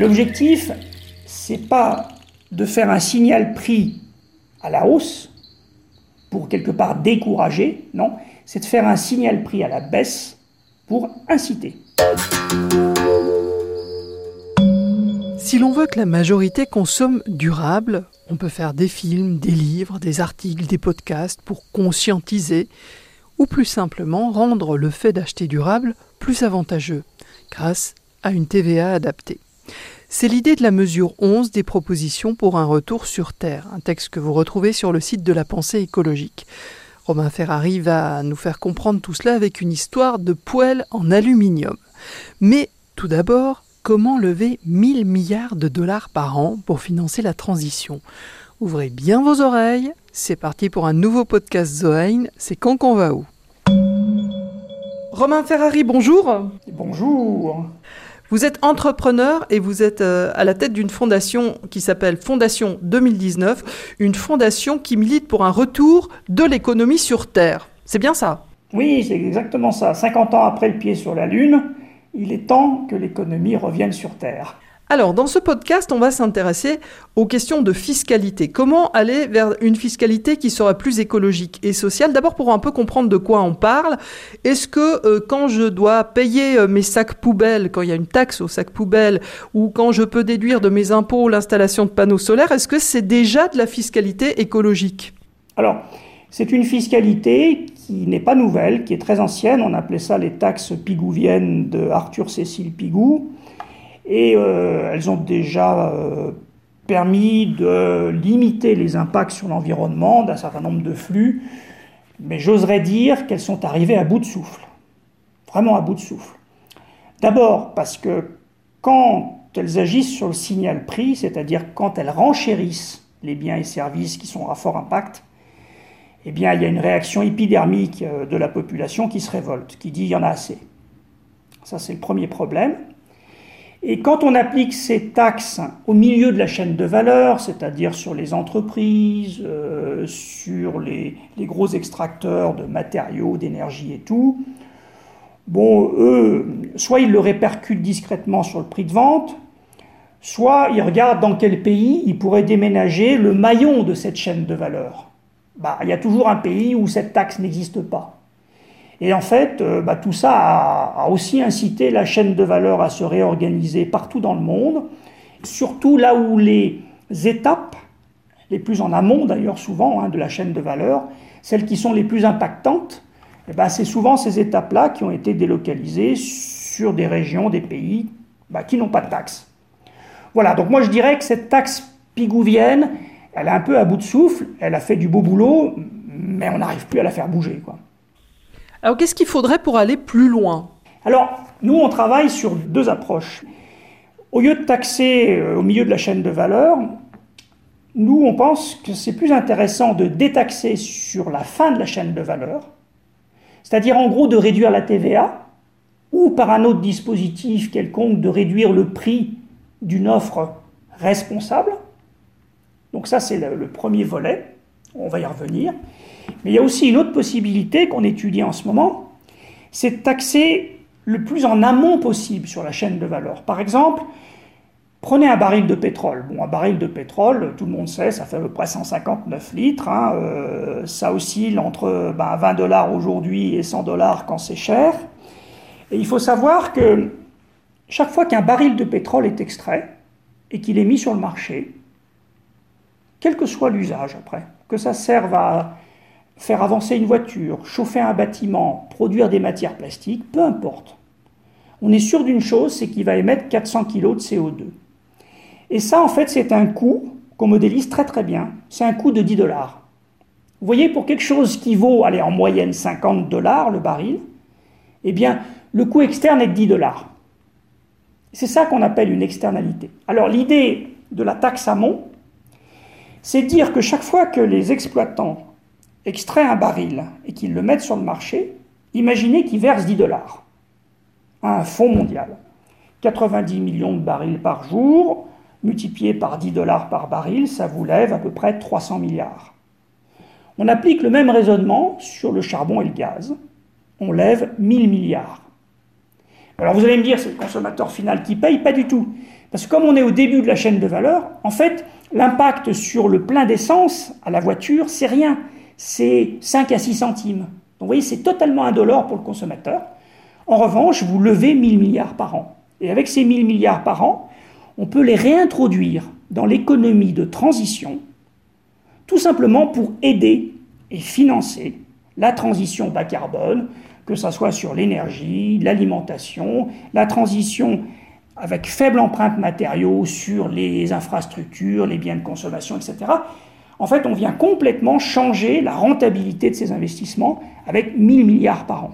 L'objectif, c'est pas de faire un signal prix à la hausse pour quelque part décourager, non, c'est de faire un signal prix à la baisse pour inciter. Si l'on veut que la majorité consomme durable, on peut faire des films, des livres, des articles, des podcasts pour conscientiser ou plus simplement rendre le fait d'acheter durable plus avantageux grâce à une TVA adaptée. C'est l'idée de la mesure 11 des propositions pour un retour sur Terre, un texte que vous retrouvez sur le site de la pensée écologique. Romain Ferrari va nous faire comprendre tout cela avec une histoire de poêle en aluminium. Mais tout d'abord, comment lever 1000 milliards de dollars par an pour financer la transition? Ouvrez bien vos oreilles, c'est parti pour un nouveau podcast Zoein, c'est quand qu'on va où? Romain Ferrari, bonjour Bonjour vous êtes entrepreneur et vous êtes euh, à la tête d'une fondation qui s'appelle Fondation 2019, une fondation qui milite pour un retour de l'économie sur Terre. C'est bien ça? Oui, c'est exactement ça. 50 ans après le pied sur la Lune, il est temps que l'économie revienne sur Terre. Alors, dans ce podcast, on va s'intéresser aux questions de fiscalité. Comment aller vers une fiscalité qui sera plus écologique et sociale? D'abord, pour un peu comprendre de quoi on parle, est-ce que euh, quand je dois payer euh, mes sacs poubelles, quand il y a une taxe aux sacs poubelles, ou quand je peux déduire de mes impôts l'installation de panneaux solaires, est-ce que c'est déjà de la fiscalité écologique? Alors, c'est une fiscalité qui n'est pas nouvelle, qui est très ancienne. On appelait ça les taxes pigouviennes de Arthur Cécile Pigou et euh, elles ont déjà euh, permis de limiter les impacts sur l'environnement d'un certain nombre de flux, mais j'oserais dire qu'elles sont arrivées à bout de souffle, vraiment à bout de souffle. D'abord parce que quand elles agissent sur le signal prix, c'est-à-dire quand elles renchérissent les biens et services qui sont à fort impact, eh bien, il y a une réaction épidermique euh, de la population qui se révolte, qui dit il y en a assez. Ça, c'est le premier problème. Et quand on applique ces taxes au milieu de la chaîne de valeur, c'est-à-dire sur les entreprises, euh, sur les, gros extracteurs de matériaux, d'énergie et tout, bon, eux, soit ils le répercutent discrètement sur le prix de vente, soit ils regardent dans quel pays ils pourraient déménager le maillon de cette chaîne de valeur. Bah, il y a toujours un pays où cette taxe n'existe pas. Et en fait, euh, bah, tout ça a, aussi incité la chaîne de valeur à se réorganiser partout dans le monde, surtout là où les étapes, les plus en amont d'ailleurs souvent hein, de la chaîne de valeur, celles qui sont les plus impactantes, eh ben, c'est souvent ces étapes-là qui ont été délocalisées sur des régions, des pays bah, qui n'ont pas de taxe. Voilà, donc moi je dirais que cette taxe pigouvienne, elle est un peu à bout de souffle, elle a fait du beau boulot, mais on n'arrive plus à la faire bouger. Alors qu'est-ce qu'il faudrait pour aller plus loin? Alors, nous, on travaille sur deux approches. Au lieu de taxer euh, au milieu de la chaîne de valeur, nous, on pense que c'est plus intéressant de détaxer sur la fin de la chaîne de valeur, c'est-à-dire en gros de réduire la TVA, ou par un autre dispositif quelconque de réduire le prix d'une offre responsable. Donc ça, c'est le, premier volet, on va y revenir. Mais il y a aussi une autre possibilité qu'on étudie en ce moment, c'est de taxer le plus en amont possible sur la chaîne de valeur. Par exemple, prenez un baril de pétrole. Bon, un baril de pétrole, tout le monde sait, ça fait à peu près 159 litres. Hein, euh, ça oscille entre 20 ben, dollars aujourd'hui et 100 dollars quand c'est cher. Et il faut savoir que chaque fois qu'un baril de pétrole est extrait et qu'il est mis sur le marché, quel que soit l'usage après, que ça serve à faire avancer une voiture, chauffer un bâtiment, produire des matières plastiques, peu importe. On est sûr d'une chose, c'est qu'il va émettre 400 kg de CO2. Et ça, en fait, c'est un coût qu'on modélise très très bien. C'est un coût de 10 dollars. Vous voyez, pour quelque chose qui vaut, allez, en moyenne 50 dollars le baril, eh bien, le coût externe est de 10 dollars. C'est ça qu'on appelle une externalité. Alors, l'idée de la taxe amont, c'est dire que chaque fois que les exploitants extrait un baril et qu'ils le mettent sur le marché, imaginez qu'ils versent 10 dollars à un fonds mondial. 90 millions de barils par jour, multiplié par 10 dollars par baril, ça vous lève à peu près 300 milliards. On applique le même raisonnement sur le charbon et le gaz. On lève 1000 milliards. Alors vous allez me dire, c'est le consommateur final qui paye? Pas du tout. Parce que comme on est au début de la chaîne de valeur, en fait, l'impact sur le plein d'essence à la voiture, c'est rien. C'est 5 à 6 centimes. Donc vous voyez, c'est totalement indolore pour le consommateur. En revanche, vous levez 1000 milliards par an. Et avec ces 1000 milliards par an, on peut les réintroduire dans l'économie de transition, tout simplement pour aider et financer la transition bas carbone, que ce soit sur l'énergie, l'alimentation, la transition avec faible empreinte matériaux sur les infrastructures, les biens de consommation, etc. En fait, on vient complètement changer la rentabilité de ces investissements avec 1000 milliards par an.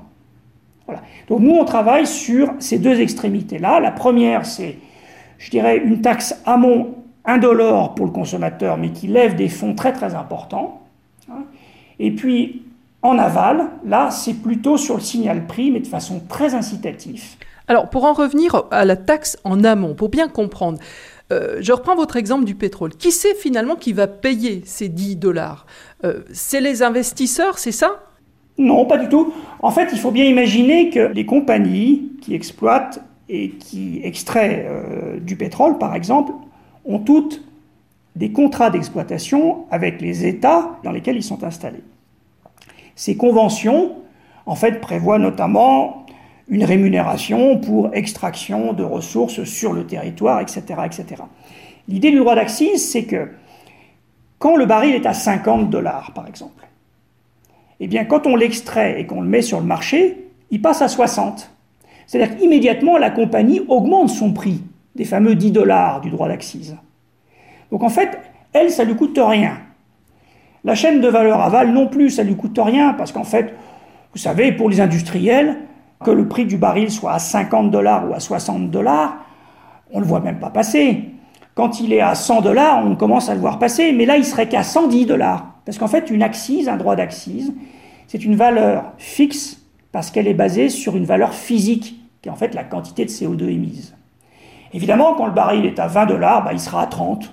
Voilà. Donc nous, on travaille sur ces deux extrémités-là. La première, c'est, je dirais, une taxe amont indolore pour le consommateur, mais qui lève des fonds très très importants. Hein. Et puis, en aval, là, c'est plutôt sur le signal prix, mais de façon très incitative. Alors, pour en revenir à la taxe en amont, pour bien comprendre, euh, je reprends votre exemple du pétrole. Qui c'est finalement qui va payer ces 10 dollars? Euh, C'est les investisseurs, c'est ça? Non, pas du tout. En fait, il faut bien imaginer que les compagnies qui exploitent et qui extraient euh, du pétrole, par exemple, ont toutes des contrats d'exploitation avec les États dans lesquels ils sont installés. Ces conventions, en fait, prévoient notamment une rémunération pour extraction de ressources sur le territoire, etc. etc. L'idée du droit d'accise, c'est que quand le baril est à 50 dollars, par exemple, eh bien, quand on l'extrait et qu'on le met sur le marché, il passe à 60. C'est-à-dire qu'immédiatement, la compagnie augmente son prix des fameux 10 dollars du droit d'accise. Donc en fait, elle, ça ne lui coûte rien. La chaîne de valeur aval non plus, ça ne lui coûte rien, parce qu'en fait, vous savez, pour les industriels, que le prix du baril soit à 50 dollars ou à 60 dollars, on ne le voit même pas passer. Quand il est à 100 dollars, on commence à le voir passer, mais là, il serait qu'à 110 dollars. Parce qu'en fait, une accise, un droit d'accise, c'est une valeur fixe parce qu'elle est basée sur une valeur physique, qui est en fait la quantité de CO2 émise. Évidemment, quand le baril est à 20 dollars, bah, il sera à 30.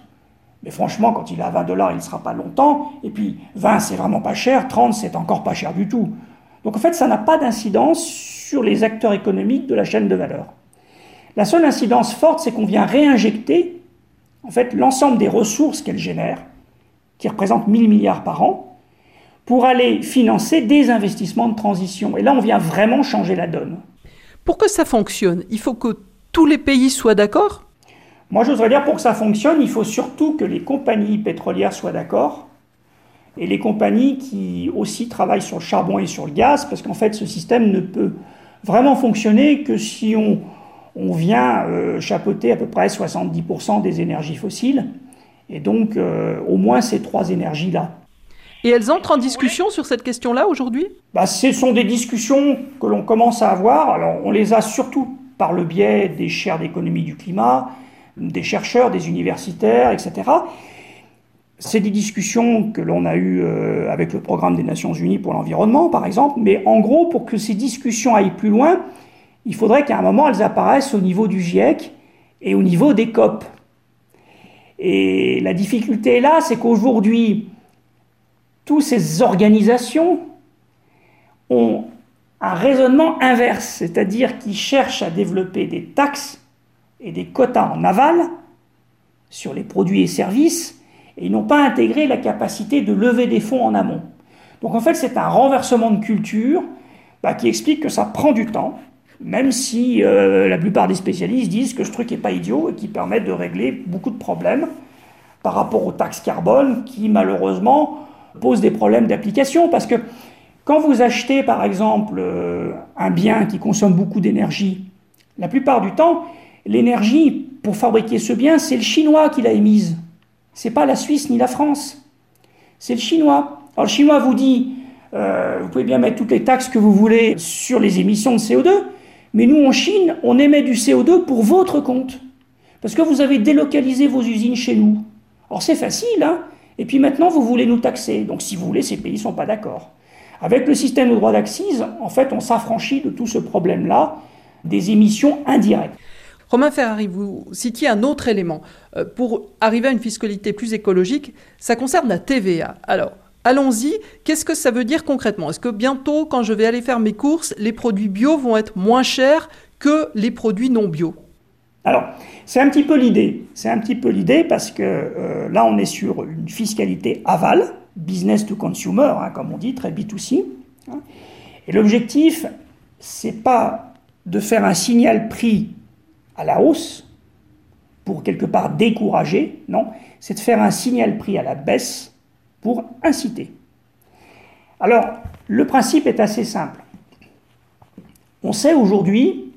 Mais franchement, quand il est à 20 dollars, il ne sera pas longtemps. Et puis 20, c'est vraiment pas cher. 30, c'est encore pas cher du tout. Donc en fait, ça n'a pas d'incidence sur les acteurs économiques de la chaîne de valeur. La seule incidence forte, c'est qu'on vient réinjecter en fait l'ensemble des ressources qu'elle génère, qui représentent 1000 milliards par an, pour aller financer des investissements de transition. Et là, on vient vraiment changer la donne. Pour que ça fonctionne, il faut que tous les pays soient d'accord? Moi, je voudrais dire, pour que ça fonctionne, il faut surtout que les compagnies pétrolières soient d'accord et les compagnies qui aussi travaillent sur le charbon et sur le gaz, parce qu'en fait, ce système ne peut vraiment fonctionner que si on, vient euh, chapeauter à peu près 70% des énergies fossiles, et donc euh, au moins ces trois énergies-là. Et elles entrent en discussion sur cette question-là aujourd'hui? Bah, Ce sont des discussions que l'on commence à avoir. Alors, on les a surtout par le biais des chaires d'économie du climat, des chercheurs, des universitaires, etc. C'est des discussions que l'on a eues euh, avec le programme des Nations Unies pour l'environnement, par exemple, mais en gros, pour que ces discussions aillent plus loin, il faudrait qu'à un moment, elles apparaissent au niveau du GIEC et au niveau des COP. Et la difficulté là, c'est qu'aujourd'hui, toutes ces organisations ont un raisonnement inverse, c'est-à-dire qu'ils cherchent à développer des taxes et des quotas en aval sur les produits et services, et ils n'ont pas intégré la capacité de lever des fonds en amont. Donc en fait, c'est un renversement de culture bah, qui explique que ça prend du temps, même si euh, la plupart des spécialistes disent que ce truc n'est pas idiot et qui permet de régler beaucoup de problèmes par rapport aux taxes carbone qui malheureusement posent des problèmes d'application parce que quand vous achetez par exemple euh, un bien qui consomme beaucoup d'énergie, la plupart du temps, L'énergie pour fabriquer ce bien, c'est le Chinois qui l'a émise. C'est pas la Suisse ni la France. C'est le Chinois. Alors le Chinois vous dit, euh, vous pouvez bien mettre toutes les taxes que vous voulez sur les émissions de CO2, mais nous en Chine, on émet du CO2 pour votre compte. Parce que vous avez délocalisé vos usines chez nous. Alors c'est facile, hein Et puis maintenant, vous voulez nous taxer. Donc si vous voulez, ces pays ne sont pas d'accord. Avec le système de droit d'accise, en fait, on s'affranchit de tout ce problème-là des émissions indirectes. Romain Ferrari, vous citiez un autre élément. Euh, pour arriver à une fiscalité plus écologique, ça concerne la TVA. Alors, allons-y. Qu'est-ce que ça veut dire concrètement? Est-ce que bientôt, quand je vais aller faire mes courses, les produits bio vont être moins chers que les produits non bio? Alors, c'est un petit peu l'idée. C'est un petit peu l'idée parce que euh, là, on est sur une fiscalité aval, business to consumer, hein, comme on dit, très B2C. Hein. Et l'objectif, c'est pas de faire un signal prix à la hausse pour quelque part décourager, non, c'est de faire un signal prix à la baisse pour inciter. Alors, le principe est assez simple. On sait aujourd'hui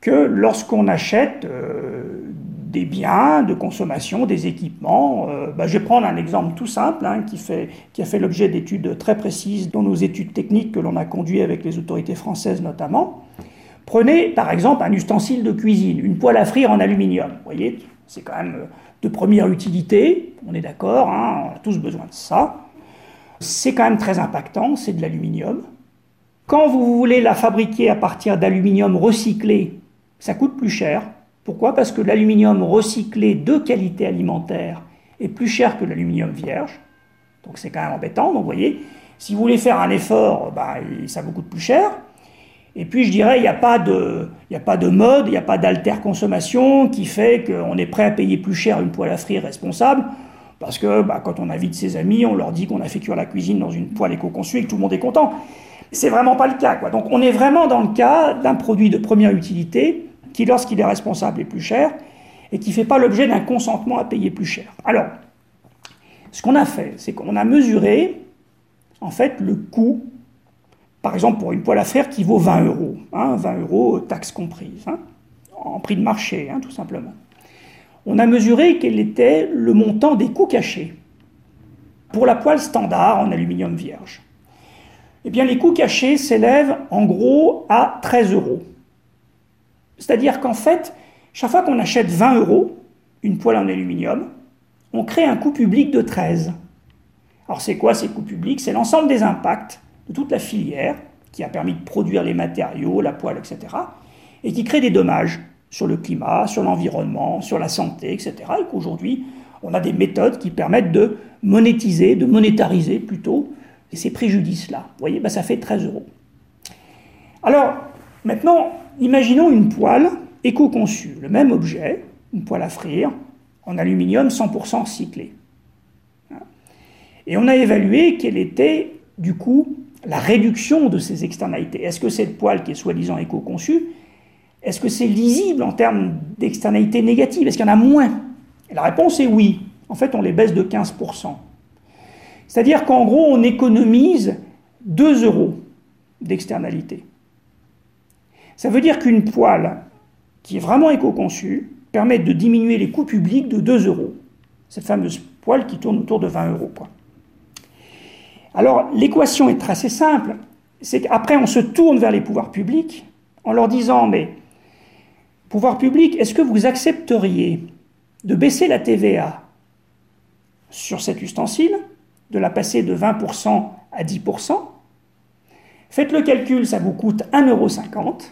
que lorsqu'on achète euh, des biens de consommation, des équipements, euh, bah, je vais prendre un exemple tout simple hein, qui, qui a fait l'objet d'études très précises dans nos études techniques que l'on a conduites avec les autorités françaises notamment. Prenez par exemple un ustensile de cuisine, une poêle à frire en aluminium. Vous voyez, c'est quand même de première utilité, on est d'accord, hein, on a tous besoin de ça. C'est quand même très impactant, c'est de l'aluminium. Quand vous voulez la fabriquer à partir d'aluminium recyclé, ça coûte plus cher. Pourquoi? Parce que l'aluminium recyclé de qualité alimentaire est plus cher que l'aluminium vierge. Donc c'est quand même embêtant. Donc vous voyez, si vous voulez faire un effort, bah, ça vous coûte plus cher. Et puis je dirais, il n'y a, pas de, mode, il n'y a pas d'alter-consommation qui fait qu'on est prêt à payer plus cher une poêle à frire responsable, parce que bah, quand on invite ses amis, on leur dit qu'on a fait cuire la cuisine dans une poêle éco-conçue et que tout le monde est content. C'est vraiment pas le cas. Quoi. Donc on est vraiment dans le cas d'un produit de première utilité qui, lorsqu'il est responsable, est plus cher et qui ne fait pas l'objet d'un consentement à payer plus cher. Alors, ce qu'on a fait, c'est qu'on a mesuré en fait le coût par exemple, pour une poêle à frire qui vaut 20 euros, 20 hein, euros, taxes comprises, hein, en prix de marché, hein, tout simplement. On a mesuré quel était le montant des coûts cachés pour la poêle standard en aluminium vierge. Eh bien, les coûts cachés s'élèvent en gros à 13 euros. C'est-à-dire qu'en fait, chaque fois qu'on achète 20 euros, une poêle en aluminium, on crée un coût public de 13. Alors c'est quoi ces coûts publics? C'est l'ensemble des impacts de toute la filière qui a permis de produire les matériaux, la poêle, etc., et qui crée des dommages sur le climat, sur l'environnement, sur la santé, etc., et qu'aujourd'hui, on a des méthodes qui permettent de monétiser, de monétariser plutôt ces préjudices-là. Vous voyez, ben, ça fait 13 euros. Alors, maintenant, imaginons une poêle éco-conçue, le même objet, une poêle à frire, en aluminium 100% recyclé. Et on a évalué quelle était, du coup, la réduction de ces externalités. Est-ce que cette poêle qui est soi-disant éco-conçue, est-ce que c'est lisible en termes d'externalités négatives? Est-ce qu'il y en a moins? La réponse est oui. En fait, on les baisse de 15%. C'est-à-dire qu'en gros, on économise 2 euros d'externalité. Ça veut dire qu'une poêle qui est vraiment éco-conçue permet de diminuer les coûts publics de 2 euros. Cette fameuse poêle qui tourne autour de 20 euros. Alors l'équation est assez simple, c'est qu'après on se tourne vers les pouvoirs publics en leur disant mais pouvoir public, est-ce que vous accepteriez de baisser la TVA sur cet ustensile, de la passer de 20% à 10% Faites le calcul, ça vous coûte 1,50€.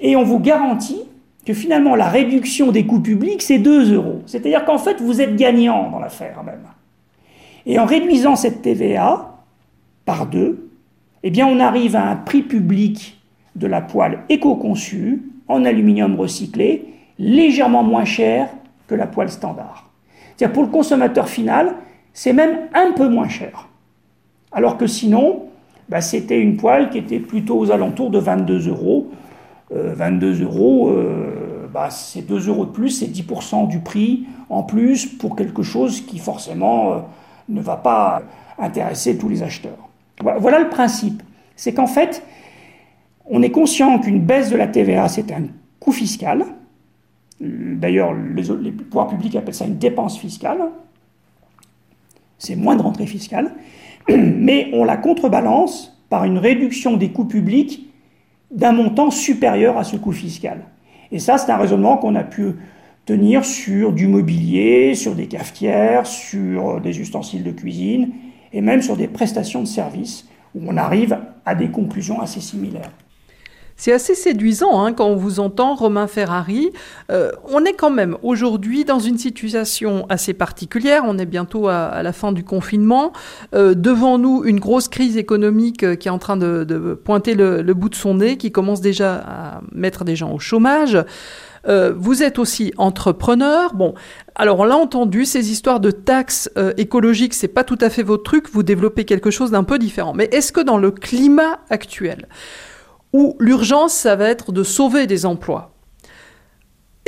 Et on vous garantit que finalement la réduction des coûts publics, c'est 2 euros. C'est-à-dire qu'en fait, vous êtes gagnant dans l'affaire même. Et en réduisant cette TVA par deux, eh bien on arrive à un prix public de la poêle éco-conçue en aluminium recyclé légèrement moins cher que la poêle standard. C'est-à-dire pour le consommateur final, c'est même un peu moins cher. Alors que sinon, bah, c'était une poêle qui était plutôt aux alentours de 22 euros. 22 euh, euros, euh, bah, c'est 2 euros de plus, c'est 10% du prix en plus pour quelque chose qui forcément euh, ne va pas intéresser tous les acheteurs. Voilà le principe. C'est qu'en fait, on est conscient qu'une baisse de la TVA, c'est un coût fiscal. D'ailleurs, les, pouvoirs publics appellent ça une dépense fiscale. C'est moins de rentrée fiscale. Mais on la contrebalance par une réduction des coûts publics d'un montant supérieur à ce coût fiscal. Et ça, c'est un raisonnement qu'on a pu tenir sur du mobilier, sur des cafetières, sur des ustensiles de cuisine et même sur des prestations de services où on arrive à des conclusions assez similaires. C'est assez séduisant hein, quand on vous entend, Romain Ferrari. Euh, on est quand même aujourd'hui dans une situation assez particulière. On est bientôt à, la fin du confinement. Euh, devant nous, une grosse crise économique euh, qui est en train de, pointer le, bout de son nez, qui commence déjà à mettre des gens au chômage. Vous êtes aussi entrepreneur. Bon, alors on l'a entendu, ces histoires de taxes écologiques, c'est pas tout à fait votre truc. Vous développez quelque chose d'un peu différent. Mais est-ce que dans le climat actuel, où l'urgence, ça va être de sauver des emplois.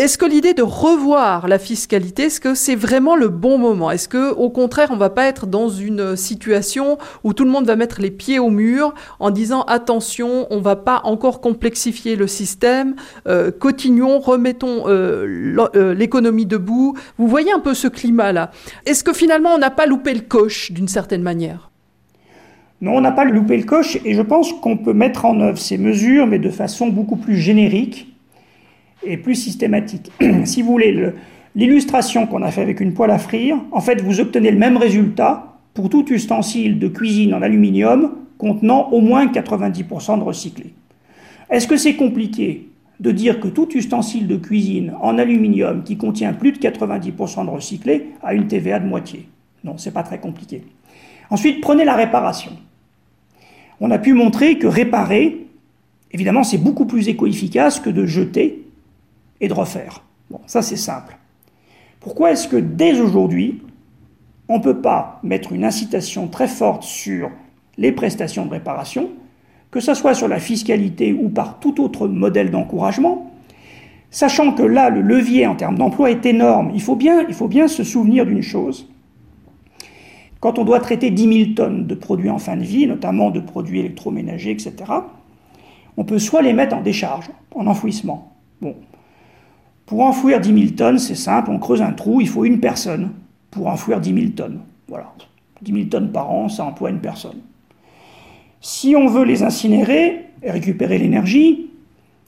Est-ce que l'idée de revoir la fiscalité, est-ce que c'est vraiment le bon moment? Est-ce que, au contraire, on va pas être dans une situation où tout le monde va mettre les pieds au mur en disant attention, on va pas encore complexifier le système, euh, continuons, remettons euh, euh, l'économie debout. Vous voyez un peu ce climat-là. Est-ce que finalement on n'a pas loupé le coche d'une certaine manière? Non, on n'a pas loupé le coche et je pense qu'on peut mettre en œuvre ces mesures, mais de façon beaucoup plus générique et plus systématique. si vous voulez, l'illustration qu'on a fait avec une poêle à frire, en fait, vous obtenez le même résultat pour tout ustensile de cuisine en aluminium contenant au moins 90% de recyclé. Est-ce que c'est compliqué de dire que tout ustensile de cuisine en aluminium qui contient plus de 90% de recyclé a une TVA de moitié? Non, c'est pas très compliqué. Ensuite, prenez la réparation on a pu montrer que réparer, évidemment, c'est beaucoup plus éco-efficace que de jeter et de refaire. Bon, ça c'est simple. Pourquoi est-ce que dès aujourd'hui, on ne peut pas mettre une incitation très forte sur les prestations de réparation, que ce soit sur la fiscalité ou par tout autre modèle d'encouragement, sachant que là, le levier en termes d'emploi est énorme. Il faut bien, il faut bien se souvenir d'une chose, quand on doit traiter 10 000 tonnes de produits en fin de vie, notamment de produits électroménagers, etc., on peut soit les mettre en décharge, en enfouissement. Bon. Pour enfouir 10 000 tonnes, c'est simple, on creuse un trou, il faut une personne pour enfouir 10 000 tonnes. Voilà. 10 000 tonnes par an, ça emploie une personne. Si on veut les incinérer et récupérer l'énergie,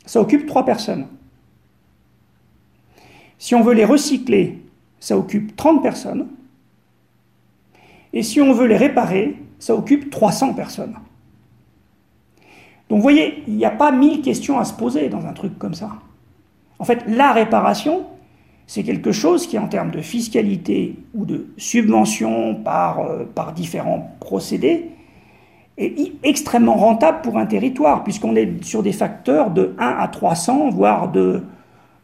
ça occupe trois personnes. Si on veut les recycler, ça occupe 30 personnes. Et si on veut les réparer, ça occupe 300 personnes. Donc vous voyez, il n'y a pas mille questions à se poser dans un truc comme ça. En fait, la réparation, c'est quelque chose qui, en termes de fiscalité ou de subvention par, euh, par différents procédés, est extrêmement rentable pour un territoire, puisqu'on est sur des facteurs de 1 à 300, voire de,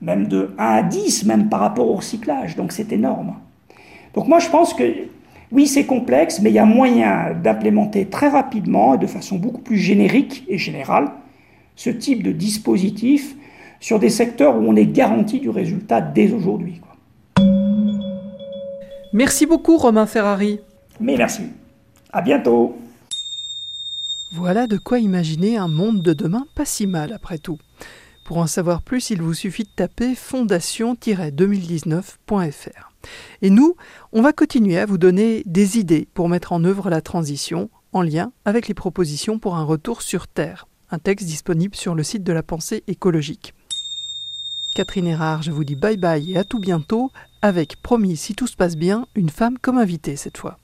même de 1 à 10, même par rapport au recyclage. Donc c'est énorme. Donc moi je pense que oui, c'est complexe, mais il y a moyen d'implémenter très rapidement et de façon beaucoup plus générique et générale ce type de dispositif sur des secteurs où on est garanti du résultat dès aujourd'hui. Merci beaucoup Romain Ferrari. Mais merci. À bientôt. Voilà de quoi imaginer un monde de demain pas si mal après tout. Pour en savoir plus, il vous suffit de taper fondation-2019.fr. Et nous, on va continuer à vous donner des idées pour mettre en œuvre la transition en lien avec les propositions pour un retour sur Terre, un texte disponible sur le site de la pensée écologique. Catherine Erard, je vous dis bye bye et à tout bientôt, avec, promis si tout se passe bien, une femme comme invitée cette fois.